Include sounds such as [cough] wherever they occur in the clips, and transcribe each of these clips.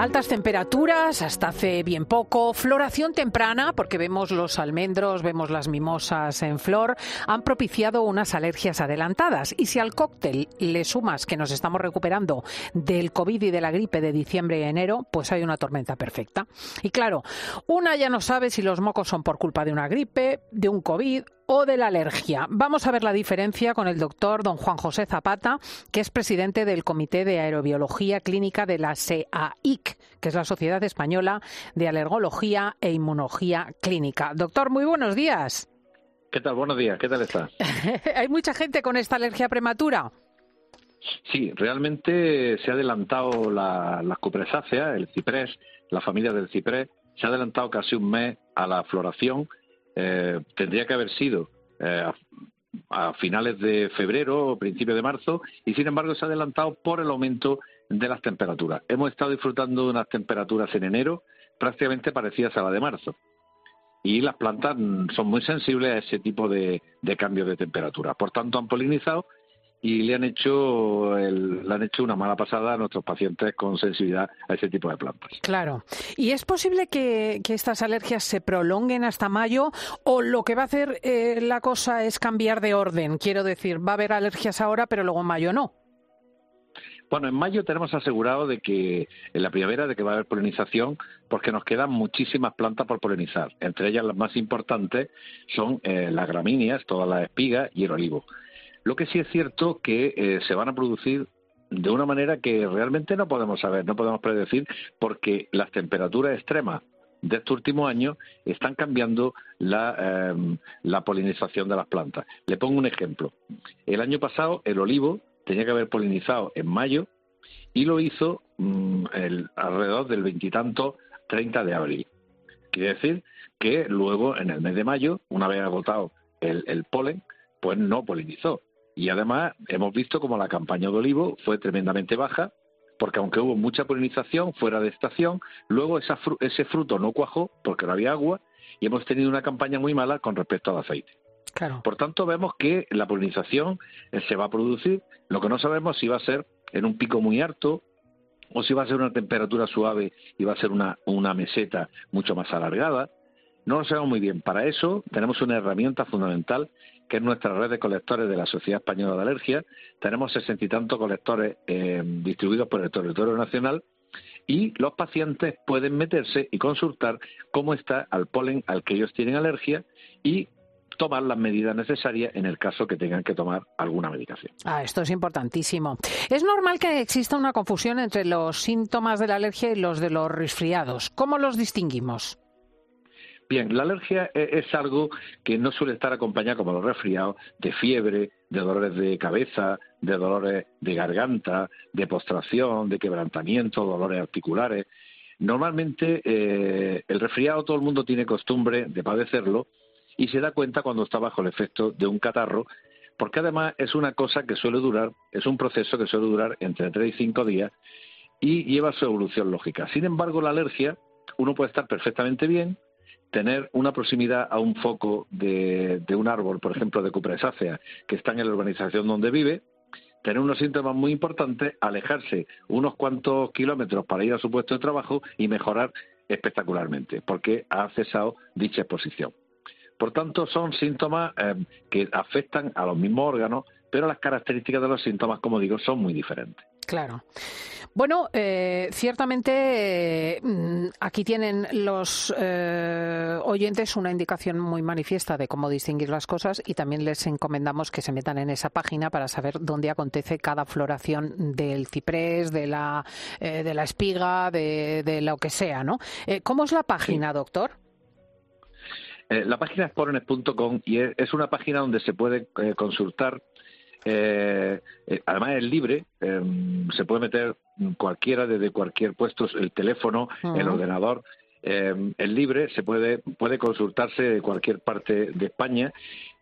Altas temperaturas, hasta hace bien poco, floración temprana, porque vemos los almendros, vemos las mimosas en flor, han propiciado unas alergias adelantadas. Y si al cóctel le sumas que nos estamos recuperando del COVID y de la gripe de diciembre y enero, pues hay una tormenta perfecta. Y claro, una ya no sabe si los mocos son por culpa de una gripe, de un COVID o de la alergia. Vamos a ver la diferencia con el doctor don Juan José Zapata, que es presidente del Comité de Aerobiología Clínica de la SEAIC, que es la Sociedad Española de Alergología e Inmunología Clínica. Doctor, muy buenos días. ¿Qué tal? Buenos días. ¿Qué tal está? [laughs] ¿Hay mucha gente con esta alergia prematura? Sí, realmente se ha adelantado la, la cupresácea, el ciprés, la familia del ciprés, se ha adelantado casi un mes a la floración eh, tendría que haber sido eh, a, finales de febrero o principios de marzo y sin embargo se ha adelantado por el aumento de las temperaturas. Hemos estado disfrutando de unas temperaturas en enero prácticamente parecidas a la de marzo y las plantas son muy sensibles a ese tipo de, de cambios de temperatura. Por tanto, han polinizado y le han hecho le han hecho una mala pasada a nuestros pacientes con sensibilidad a ese tipo de plantas. Claro. ¿Y es posible que, estas alergias se prolonguen hasta mayo o lo que va a hacer eh, la cosa es cambiar de orden? Quiero decir, va a haber alergias ahora, pero luego en mayo no. Bueno, en mayo tenemos asegurado de que en la primavera de que va a haber polinización, porque nos quedan muchísimas plantas por polinizar. Entre ellas las más importantes son eh, las gramíneas, todas las espigas y el olivo. Lo que sí es cierto que eh, se van a producir de una manera que realmente no podemos saber, no podemos predecir, porque las temperaturas extremas de este último año están cambiando la, em, la, polinización de las plantas. Le pongo un ejemplo. El año pasado el olivo tenía que haber polinizado en mayo y lo hizo mm, alrededor del veintitanto 30 de abril. Quiere decir que luego, en el mes de mayo, una vez agotado el polen, pues no polinizó. Y además hemos visto como la campaña de olivo fue tremendamente baja, porque aunque hubo mucha polinización fuera de estación, luego ese fruto no cuajó porque no había agua y hemos tenido una campaña muy mala con respecto al aceite. Por tanto, vemos que la polinización eh, se va a producir. Lo que no sabemos si va a ser en un pico muy alto o si va a ser una temperatura suave y va a ser una, una meseta mucho más alargada. No lo sabemos muy bien. Para eso tenemos una herramienta fundamental que es nuestra red de colectores de la Sociedad Española de Alergia. Tenemos sesenta y tantos colectores eh, distribuidos por el territorio nacional y los pacientes pueden meterse y consultar cómo está el polen al que ellos tienen alergia y tomar las medidas necesarias en el caso que tengan que tomar alguna medicación. Ah, esto es importantísimo. Es normal que exista una confusión entre los síntomas de la alergia y los de los resfriados. ¿Cómo los distinguimos? Bien, la alergia e-, es algo que no suele estar acompañado, como los resfriados, de fiebre, de dolores de cabeza, de dolores de garganta, de postración, de quebrantamiento, dolores articulares. Normalmente eh, el resfriado todo el mundo tiene costumbre de padecerlo y se da cuenta cuando está bajo el efecto de un catarro, porque además es una cosa que suele durar, es un proceso que suele durar entre 3 y 5 días y lleva su evolución lógica. Sin embargo, la alergia, uno puede estar perfectamente bien, tener una proximidad a un foco de, un árbol, por ejemplo, de cupresácea, que está en la urbanización donde vive, tener unos síntomas muy importantes, alejarse unos cuantos kilómetros para ir a su puesto de trabajo y mejorar espectacularmente, porque ha cesado dicha exposición. Por tanto, son síntomas eh, que afectan a los mismos órganos, pero las características de los síntomas, como digo, son muy diferentes. Claro. Bueno, eh, ciertamente mm, aquí tienen los eh, oyentes una indicación muy manifiesta de cómo distinguir las cosas y también les encomendamos que se metan en esa página para saber dónde acontece cada floración del ciprés, de la, eh, de la espiga, de, lo que sea, ¿no? ¿Cómo es la página, doctor? la página es porones.com y es una página donde se puede consultar eh, eh, además es libre, em, se puede meter cualquiera desde cualquier puesto, el teléfono, el ordenador, em, es libre, se puede, puede consultarse de cualquier parte de España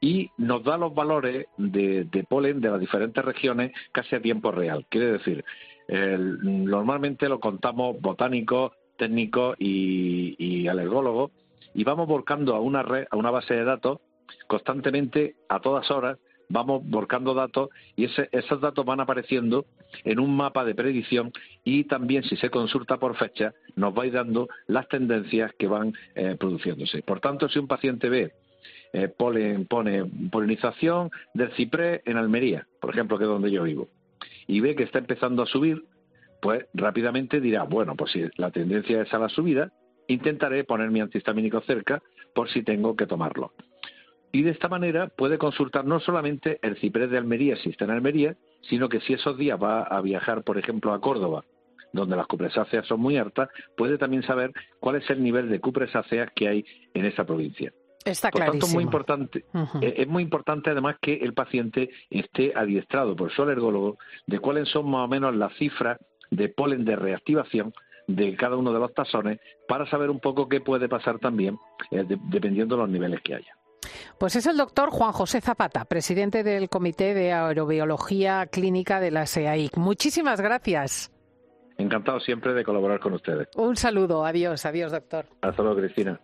y nos da los valores de, polen de las diferentes regiones casi a tiempo real. Quiere decir, normalmente lo contamos botánicos, técnicos y, y alergólogos y vamos volcando a una red, a una base de datos constantemente a todas horas vamos volcando datos y esos datos van apareciendo en un mapa de predicción y también si se consulta por fecha nos va a ir dando las tendencias que van eh, produciéndose. Por tanto, si un paciente ve eh, pone polinización del ciprés en Almería, por ejemplo, que es donde yo vivo, y ve que está empezando a subir, pues rápidamente dirá, bueno, pues si la tendencia es a la subida, intentaré poner mi antihistamínico cerca por si tengo que tomarlo. Y de esta manera puede consultar no solamente el ciprés de Almería si está en Almería, sino que si esos días va a viajar, por ejemplo, a Córdoba, donde las cupresáceas son muy altas, puede también saber cuál es el nivel de cupresáceas que hay en esa provincia. Está por tanto, muy importante, eh, es muy importante además que el paciente esté adiestrado por su alergólogo de cuáles son más o menos las cifras de polen de reactivación de cada uno de los tazones para saber un poco qué puede pasar también eh, dependiendo de los niveles que haya. Pues es el doctor Juan José Zapata, presidente del Comité de Aerobiología Clínica de la SEAIC. Muchísimas gracias. Encantado siempre de colaborar con ustedes. Un saludo, adiós, adiós doctor. Hasta luego, Cristina.